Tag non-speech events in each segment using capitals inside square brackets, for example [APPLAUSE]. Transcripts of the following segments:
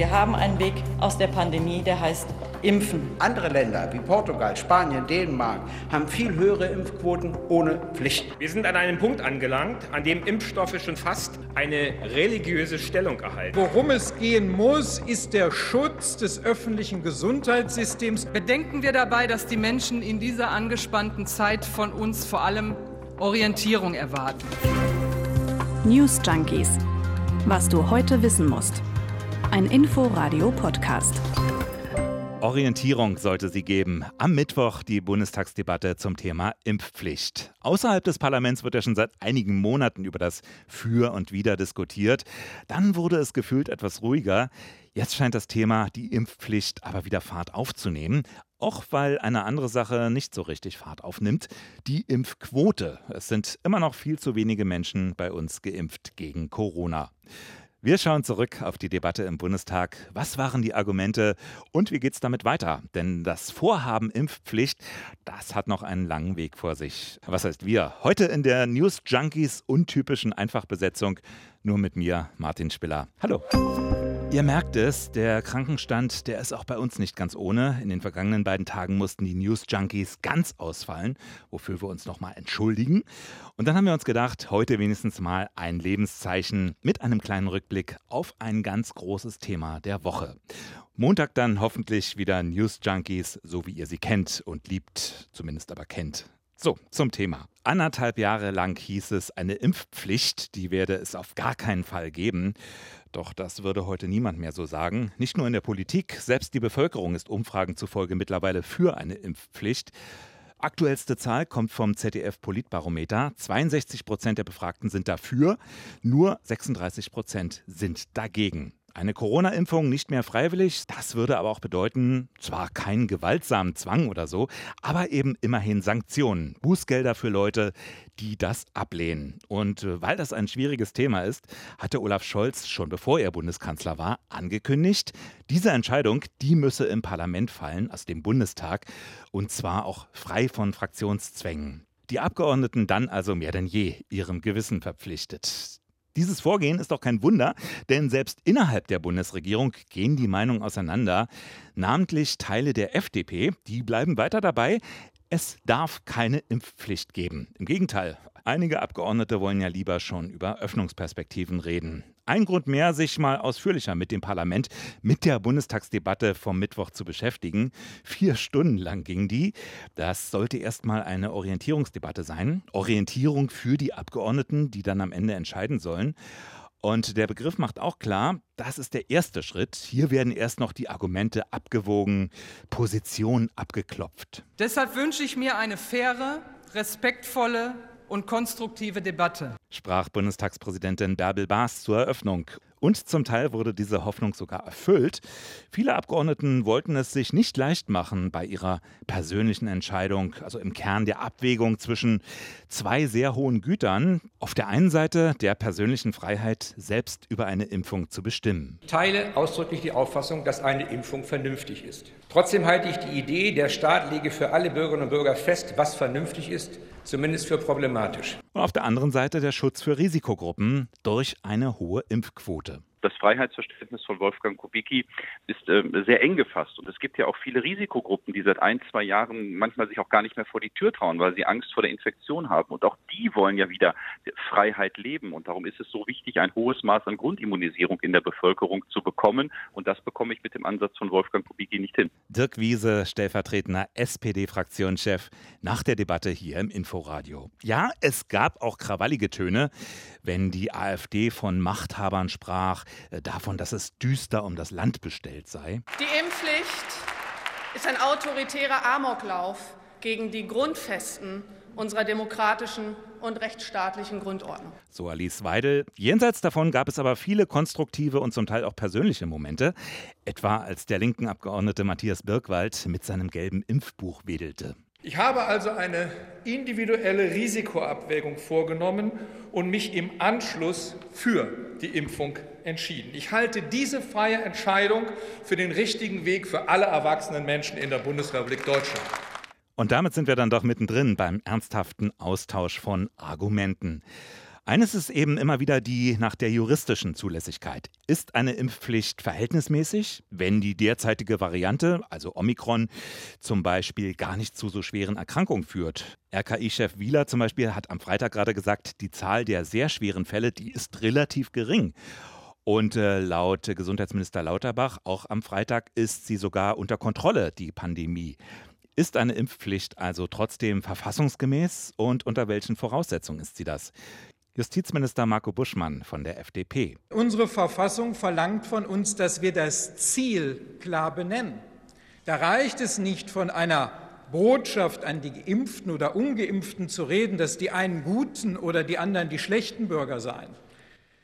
Wir haben einen Weg aus der Pandemie, der heißt Impfen. Andere Länder wie Portugal, Spanien, Dänemark haben viel höhere Impfquoten ohne Pflicht. Wir sind an einem Punkt angelangt, an dem Impfstoffe schon fast eine religiöse Stellung erhalten. Worum es gehen muss, ist der Schutz des öffentlichen Gesundheitssystems. Bedenken wir dabei, dass die Menschen in dieser angespannten Zeit von uns vor allem Orientierung erwarten. News Junkies. Was du heute wissen musst. Ein Info-Radio-Podcast. Orientierung sollte sie geben. Am Mittwoch die Bundestagsdebatte zum Thema Impfpflicht. Außerhalb des Parlaments wird ja schon seit einigen Monaten über das Für und Wider diskutiert. Dann wurde es gefühlt etwas ruhiger. Jetzt scheint das Thema die Impfpflicht aber wieder Fahrt aufzunehmen. Auch weil eine andere Sache nicht so richtig Fahrt aufnimmt, die Impfquote. Es sind immer noch viel zu wenige Menschen bei uns geimpft gegen Corona. Wir schauen zurück auf die Debatte im Bundestag. Was waren die Argumente und wie geht es damit weiter? Denn das Vorhaben Impfpflicht, das hat noch einen langen Weg vor sich. Was heißt wir? Heute in der News Junkies untypischen Einfachbesetzung. Nur mit mir, Martin Spiller. Hallo. Ihr merkt es, der Krankenstand, der ist auch bei uns nicht ganz ohne. In den vergangenen beiden Tagen mussten die News Junkies ganz ausfallen, wofür wir uns nochmal entschuldigen. Und dann haben wir uns gedacht, heute wenigstens mal ein Lebenszeichen mit einem kleinen Rückblick auf ein ganz großes Thema der Woche. Montag dann hoffentlich wieder News Junkies, so wie ihr sie kennt und liebt, zumindest aber kennt. So, zum Thema. Anderthalb Jahre lang hieß es, eine Impfpflicht, die werde es auf gar keinen Fall geben. Doch das würde heute niemand mehr so sagen. Nicht nur in der Politik, selbst die Bevölkerung ist Umfragen zufolge mittlerweile für eine Impfpflicht. Aktuellste Zahl kommt vom ZDF Politbarometer. 62 Prozent der Befragten sind dafür, nur 36 Prozent sind dagegen. Eine Corona-Impfung nicht mehr freiwillig, das würde aber auch bedeuten, zwar keinen gewaltsamen Zwang oder so, aber eben immerhin Sanktionen, Bußgelder für Leute, die das ablehnen. Und äh, weil das ein schwieriges Thema ist, hatte Olaf Scholz schon bevor er Bundeskanzler war angekündigt, diese Entscheidung, die müsse im Parlament fallen, aus dem Bundestag, und zwar auch frei von Fraktionszwängen. Die Abgeordneten dann also mehr denn je ihrem Gewissen verpflichtet. Dieses Vorgehen ist doch kein Wunder, denn selbst innerhalb der Bundesregierung gehen die Meinungen auseinander. Namentlich Teile der FDP, die bleiben weiter dabei. Es darf keine Impfpflicht geben. Im Gegenteil, einige Abgeordnete wollen ja lieber schon über Öffnungsperspektiven reden. Ein Grund mehr, sich mal ausführlicher mit dem Parlament, mit der Bundestagsdebatte vom Mittwoch zu beschäftigen. Vier Stunden lang ging die. Das sollte erstmal eine Orientierungsdebatte sein. Orientierung für die Abgeordneten, die dann am Ende entscheiden sollen. Und der Begriff macht auch klar, das ist der erste Schritt. Hier werden erst noch die Argumente abgewogen, Positionen abgeklopft. Deshalb wünsche ich mir eine faire, respektvolle und konstruktive Debatte, sprach Bundestagspräsidentin Bärbel Baas zur Eröffnung. Und zum Teil wurde diese Hoffnung sogar erfüllt. Viele Abgeordneten wollten es sich nicht leicht machen bei ihrer persönlichen Entscheidung, also im Kern der Abwägung zwischen zwei sehr hohen Gütern. Auf der einen Seite der persönlichen Freiheit, selbst über eine Impfung zu bestimmen. Ich teile ausdrücklich die Auffassung, dass eine Impfung vernünftig ist. Trotzdem halte ich die Idee, der Staat lege für alle Bürgerinnen und Bürger fest, was vernünftig ist, zumindest für problematisch. Und auf der anderen Seite der Schutz für Risikogruppen durch eine hohe Impfquote das Freiheitsverständnis von Wolfgang Kubicki ist äh, sehr eng gefasst. Und es gibt ja auch viele Risikogruppen, die seit ein, zwei Jahren manchmal sich auch gar nicht mehr vor die Tür trauen, weil sie Angst vor der Infektion haben. Und auch die wollen ja wieder Freiheit leben. Und darum ist es so wichtig, ein hohes Maß an Grundimmunisierung in der Bevölkerung zu bekommen. Und das bekomme ich mit dem Ansatz von Wolfgang Kubicki nicht hin. Dirk Wiese, stellvertretender SPD-Fraktionschef, nach der Debatte hier im Inforadio. Ja, es gab auch krawallige Töne, wenn die AfD von Machthabern sprach, davon, dass es düster um das Land bestellt sei. Die Impfpflicht ist ein autoritärer Amoklauf gegen die Grundfesten unserer demokratischen und rechtsstaatlichen Grundordnung. So Alice Weidel. Jenseits davon gab es aber viele konstruktive und zum Teil auch persönliche Momente, etwa als der linken Abgeordnete Matthias Birkwald mit seinem gelben Impfbuch wedelte. Ich habe also eine individuelle Risikoabwägung vorgenommen und mich im Anschluss für die Impfung entschieden. Ich halte diese freie Entscheidung für den richtigen Weg für alle erwachsenen Menschen in der Bundesrepublik Deutschland. Und damit sind wir dann doch mittendrin beim ernsthaften Austausch von Argumenten. Eines ist eben immer wieder die nach der juristischen Zulässigkeit. Ist eine Impfpflicht verhältnismäßig, wenn die derzeitige Variante, also Omikron, zum Beispiel gar nicht zu so schweren Erkrankungen führt? RKI-Chef Wieler zum Beispiel hat am Freitag gerade gesagt, die Zahl der sehr schweren Fälle, die ist relativ gering. Und äh, laut Gesundheitsminister Lauterbach, auch am Freitag ist sie sogar unter Kontrolle, die Pandemie. Ist eine Impfpflicht also trotzdem verfassungsgemäß und unter welchen Voraussetzungen ist sie das? Justizminister Marco Buschmann von der FDP. Unsere Verfassung verlangt von uns, dass wir das Ziel klar benennen. Da reicht es nicht von einer Botschaft an die Geimpften oder Ungeimpften zu reden, dass die einen guten oder die anderen die schlechten Bürger seien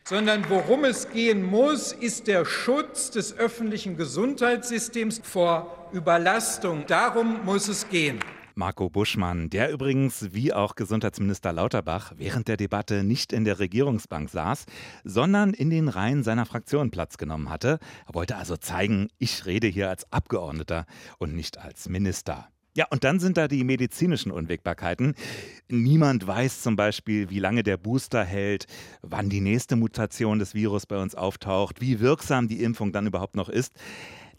sondern worum es gehen muss, ist der Schutz des öffentlichen Gesundheitssystems vor Überlastung. Darum muss es gehen. Marco Buschmann, der übrigens wie auch Gesundheitsminister Lauterbach während der Debatte nicht in der Regierungsbank saß, sondern in den Reihen seiner Fraktion Platz genommen hatte. Er wollte also zeigen, ich rede hier als Abgeordneter und nicht als Minister. Ja, und dann sind da die medizinischen Unwägbarkeiten. Niemand weiß zum Beispiel, wie lange der Booster hält, wann die nächste Mutation des Virus bei uns auftaucht, wie wirksam die Impfung dann überhaupt noch ist.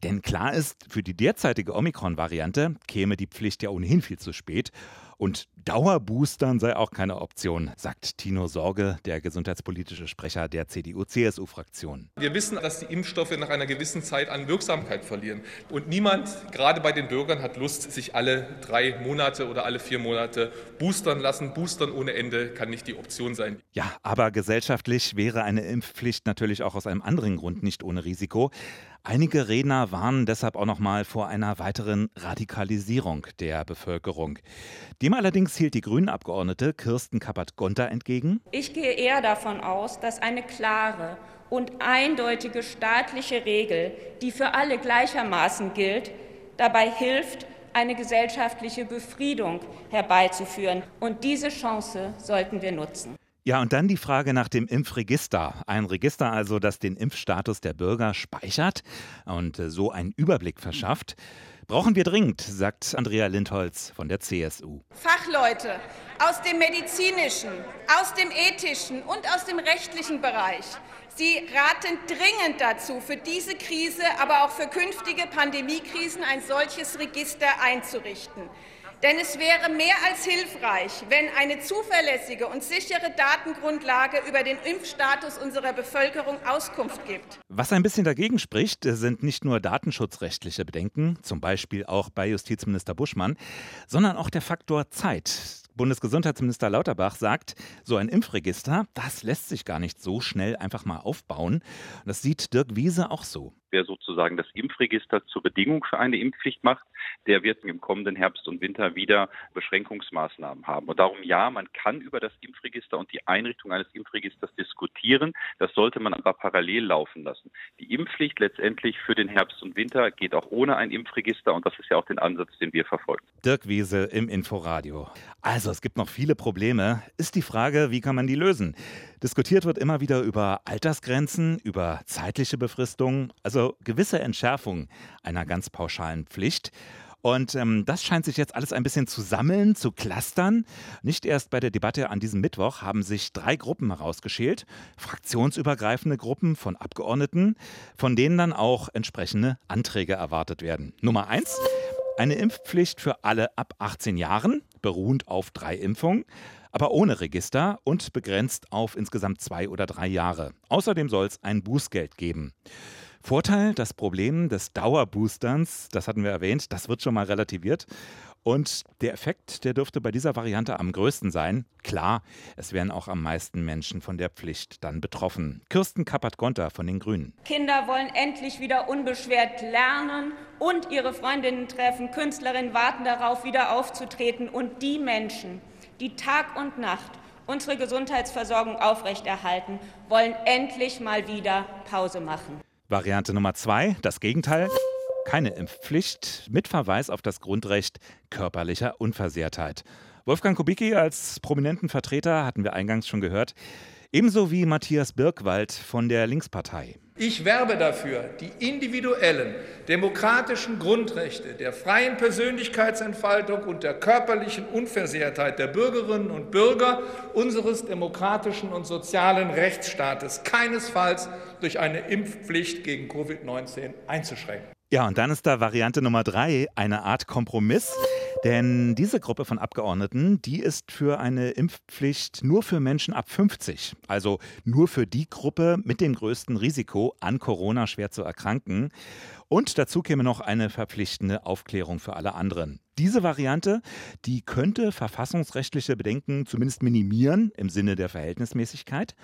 Denn klar ist, für die derzeitige Omikron-Variante käme die Pflicht ja ohnehin viel zu spät. Und Dauerboostern sei auch keine Option, sagt Tino Sorge, der gesundheitspolitische Sprecher der CDU-CSU-Fraktion. Wir wissen, dass die Impfstoffe nach einer gewissen Zeit an Wirksamkeit verlieren. Und niemand, gerade bei den Bürgern, hat Lust, sich alle drei Monate oder alle vier Monate boostern lassen. Boostern ohne Ende kann nicht die Option sein. Ja, aber gesellschaftlich wäre eine Impfpflicht natürlich auch aus einem anderen Grund nicht ohne Risiko. Einige Redner warnen deshalb auch noch mal vor einer weiteren Radikalisierung der Bevölkerung. Dem allerdings hielt die Grünen-Abgeordnete Kirsten Kappert-Gonter entgegen. Ich gehe eher davon aus, dass eine klare und eindeutige staatliche Regel, die für alle gleichermaßen gilt, dabei hilft, eine gesellschaftliche Befriedung herbeizuführen. Und diese Chance sollten wir nutzen. Ja, und dann die Frage nach dem Impfregister. Ein Register also, das den Impfstatus der Bürger speichert und äh, so einen Überblick verschafft. Brauchen wir dringend, sagt Andrea Lindholz von der CSU. Fachleute aus dem medizinischen, aus dem ethischen und aus dem rechtlichen Bereich. Sie raten dringend dazu, für diese Krise, aber auch für künftige Pandemiekrisen ein solches Register einzurichten. Denn es wäre mehr als hilfreich, wenn eine zuverlässige und sichere Datengrundlage über den Impfstatus unserer Bevölkerung Auskunft gibt. Was ein bisschen dagegen spricht, sind nicht nur datenschutzrechtliche Bedenken, zum Beispiel auch bei Justizminister Buschmann, sondern auch der Faktor Zeit. Bundesgesundheitsminister Lauterbach sagt, so ein Impfregister, das lässt sich gar nicht so schnell einfach mal aufbauen. Das sieht Dirk Wiese auch so. Wer sozusagen das Impfregister zur Bedingung für eine Impfpflicht macht, der wird im kommenden Herbst und Winter wieder Beschränkungsmaßnahmen haben. Und darum ja, man kann über das Impfregister und die Einrichtung eines Impfregisters diskutieren. Das sollte man aber parallel laufen lassen. Die Impfpflicht letztendlich für den Herbst und Winter geht auch ohne ein Impfregister und das ist ja auch den Ansatz, den wir verfolgen. Dirk Wiese im Inforadio. Also es gibt noch viele Probleme. Ist die Frage, wie kann man die lösen? Diskutiert wird immer wieder über Altersgrenzen, über zeitliche Befristungen, also gewisse Entschärfung einer ganz pauschalen Pflicht. Und ähm, das scheint sich jetzt alles ein bisschen zu sammeln, zu clustern. Nicht erst bei der Debatte an diesem Mittwoch haben sich drei Gruppen herausgeschält, fraktionsübergreifende Gruppen von Abgeordneten, von denen dann auch entsprechende Anträge erwartet werden. Nummer eins, eine Impfpflicht für alle ab 18 Jahren, beruhend auf drei Impfungen aber ohne Register und begrenzt auf insgesamt zwei oder drei Jahre. Außerdem soll es ein Bußgeld geben. Vorteil, das Problem des Dauerboosterns, das hatten wir erwähnt, das wird schon mal relativiert. Und der Effekt, der dürfte bei dieser Variante am größten sein. Klar, es wären auch am meisten Menschen von der Pflicht dann betroffen. Kirsten Kappert-Gonter von den Grünen. Kinder wollen endlich wieder unbeschwert lernen und ihre Freundinnen treffen. Künstlerinnen warten darauf, wieder aufzutreten. Und die Menschen, die Tag und Nacht unsere Gesundheitsversorgung aufrechterhalten, wollen endlich mal wieder Pause machen. Variante Nummer zwei, das Gegenteil. Keine Impfpflicht mit Verweis auf das Grundrecht körperlicher Unversehrtheit. Wolfgang Kubicki als prominenten Vertreter hatten wir eingangs schon gehört. Ebenso wie Matthias Birkwald von der Linkspartei. Ich werbe dafür, die individuellen demokratischen Grundrechte der freien Persönlichkeitsentfaltung und der körperlichen Unversehrtheit der Bürgerinnen und Bürger unseres demokratischen und sozialen Rechtsstaates keinesfalls durch eine Impfpflicht gegen Covid-19 einzuschränken. Ja, und dann ist da Variante Nummer drei eine Art Kompromiss. Denn diese Gruppe von Abgeordneten, die ist für eine Impfpflicht nur für Menschen ab 50. Also nur für die Gruppe mit dem größten Risiko, an Corona schwer zu erkranken. Und dazu käme noch eine verpflichtende Aufklärung für alle anderen. Diese Variante, die könnte verfassungsrechtliche Bedenken zumindest minimieren im Sinne der Verhältnismäßigkeit.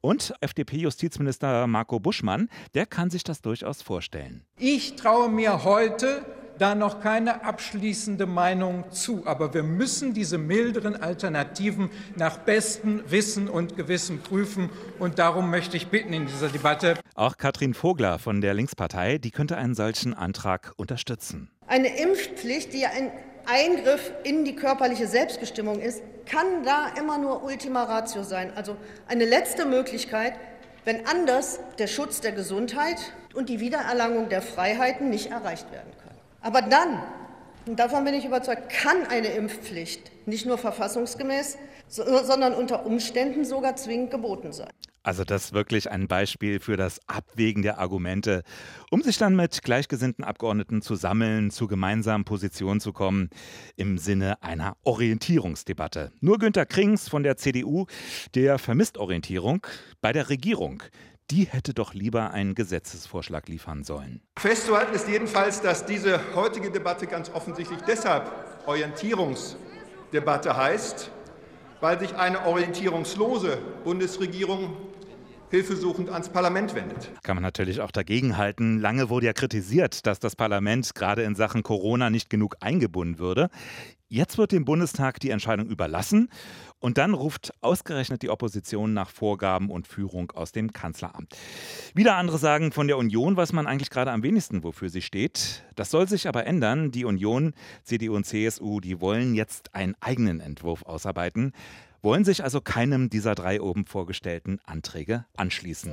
Und FDP-Justizminister Marco Buschmann, der kann sich das durchaus vorstellen. Ich traue mir heute da noch keine abschließende Meinung zu. Aber wir müssen diese milderen Alternativen nach bestem Wissen und Gewissen prüfen. Und darum möchte ich bitten in dieser Debatte. Auch Katrin Vogler von der Linkspartei, die könnte einen solchen Antrag unterstützen. Eine Impfpflicht, die ein Eingriff in die körperliche Selbstbestimmung ist, kann da immer nur Ultima Ratio sein, also eine letzte Möglichkeit, wenn anders der Schutz der Gesundheit und die Wiedererlangung der Freiheiten nicht erreicht werden können. Aber dann, und davon bin ich überzeugt, kann eine Impfpflicht nicht nur verfassungsgemäß, sondern unter Umständen sogar zwingend geboten sein. Also das ist wirklich ein Beispiel für das Abwägen der Argumente, um sich dann mit gleichgesinnten Abgeordneten zu sammeln, zu gemeinsamen Positionen zu kommen, im Sinne einer Orientierungsdebatte. Nur Günter Krings von der CDU, der vermisst Orientierung bei der Regierung. Die hätte doch lieber einen Gesetzesvorschlag liefern sollen. Festzuhalten ist jedenfalls, dass diese heutige Debatte ganz offensichtlich deshalb Orientierungsdebatte heißt, weil sich eine orientierungslose Bundesregierung hilfesuchend ans Parlament wendet. Kann man natürlich auch dagegenhalten. Lange wurde ja kritisiert, dass das Parlament gerade in Sachen Corona nicht genug eingebunden würde. Jetzt wird dem Bundestag die Entscheidung überlassen und dann ruft ausgerechnet die Opposition nach Vorgaben und Führung aus dem Kanzleramt. Wieder andere sagen von der Union weiß man eigentlich gerade am wenigsten, wofür sie steht. Das soll sich aber ändern. Die Union, CDU und CSU, die wollen jetzt einen eigenen Entwurf ausarbeiten wollen sich also keinem dieser drei oben vorgestellten Anträge anschließen.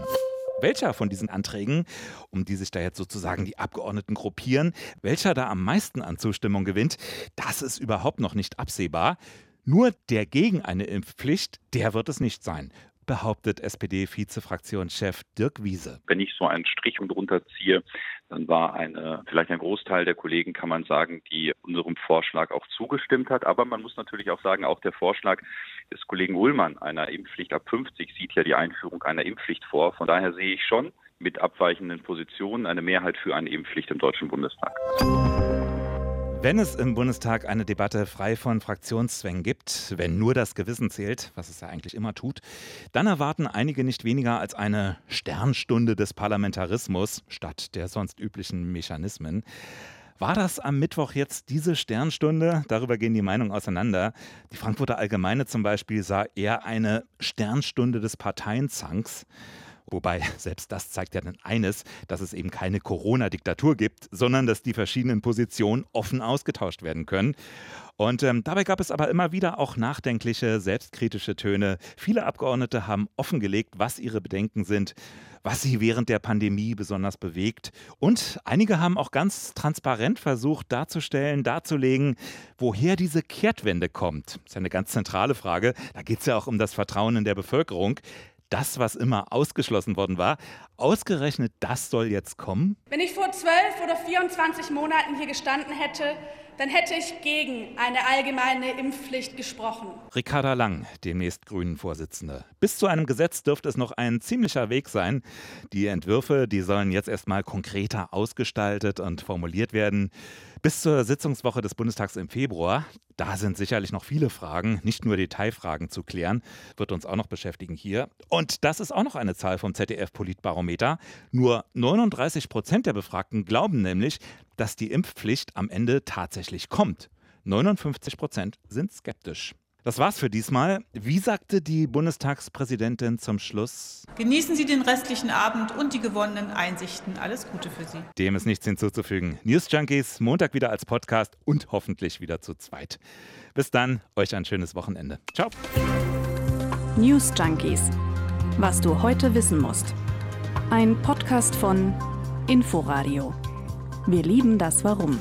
Welcher von diesen Anträgen, um die sich da jetzt sozusagen die Abgeordneten gruppieren, welcher da am meisten an Zustimmung gewinnt, das ist überhaupt noch nicht absehbar. Nur der gegen eine Impfpflicht, der wird es nicht sein behauptet SPD-Vizefraktionschef Dirk Wiese. Wenn ich so einen Strich drunter ziehe, dann war eine, vielleicht ein Großteil der Kollegen, kann man sagen, die unserem Vorschlag auch zugestimmt hat. Aber man muss natürlich auch sagen, auch der Vorschlag des Kollegen Ullmann einer Impfpflicht ab 50 sieht ja die Einführung einer Impfpflicht vor. Von daher sehe ich schon mit abweichenden Positionen eine Mehrheit für eine Impfpflicht im Deutschen Bundestag. Wenn es im Bundestag eine Debatte frei von Fraktionszwängen gibt, wenn nur das Gewissen zählt, was es ja eigentlich immer tut, dann erwarten einige nicht weniger als eine Sternstunde des Parlamentarismus statt der sonst üblichen Mechanismen. War das am Mittwoch jetzt diese Sternstunde? Darüber gehen die Meinungen auseinander. Die Frankfurter Allgemeine zum Beispiel sah eher eine Sternstunde des Parteienzanks. Wobei [LAUGHS] selbst das zeigt ja dann eines, dass es eben keine Corona-Diktatur gibt, sondern dass die verschiedenen Positionen offen ausgetauscht werden können. Und ähm, dabei gab es aber immer wieder auch nachdenkliche, selbstkritische Töne. Viele Abgeordnete haben offengelegt, was ihre Bedenken sind, was sie während der Pandemie besonders bewegt. Und einige haben auch ganz transparent versucht darzustellen, darzulegen, woher diese Kehrtwende kommt. Das ist ja eine ganz zentrale Frage. Da geht es ja auch um das Vertrauen in der Bevölkerung das, was immer ausgeschlossen worden war. Ausgerechnet das soll jetzt kommen? Wenn ich vor zwölf oder 24 Monaten hier gestanden hätte, dann hätte ich gegen eine allgemeine Impfpflicht gesprochen. Ricarda Lang, demnächst Grünen-Vorsitzende. Bis zu einem Gesetz dürfte es noch ein ziemlicher Weg sein. Die Entwürfe, die sollen jetzt erstmal konkreter ausgestaltet und formuliert werden. Bis zur Sitzungswoche des Bundestags im Februar, da sind sicherlich noch viele Fragen, nicht nur Detailfragen zu klären, wird uns auch noch beschäftigen hier. Und das ist auch noch eine Zahl vom ZDF-Politbarometer. Nur 39 Prozent der Befragten glauben nämlich, dass die Impfpflicht am Ende tatsächlich kommt. 59 Prozent sind skeptisch. Das war's für diesmal. Wie sagte die Bundestagspräsidentin zum Schluss? Genießen Sie den restlichen Abend und die gewonnenen Einsichten. Alles Gute für Sie. Dem ist nichts hinzuzufügen. News Junkies, Montag wieder als Podcast und hoffentlich wieder zu zweit. Bis dann, euch ein schönes Wochenende. Ciao. News Junkies. Was du heute wissen musst. Ein Podcast von Inforadio. Wir lieben das Warum.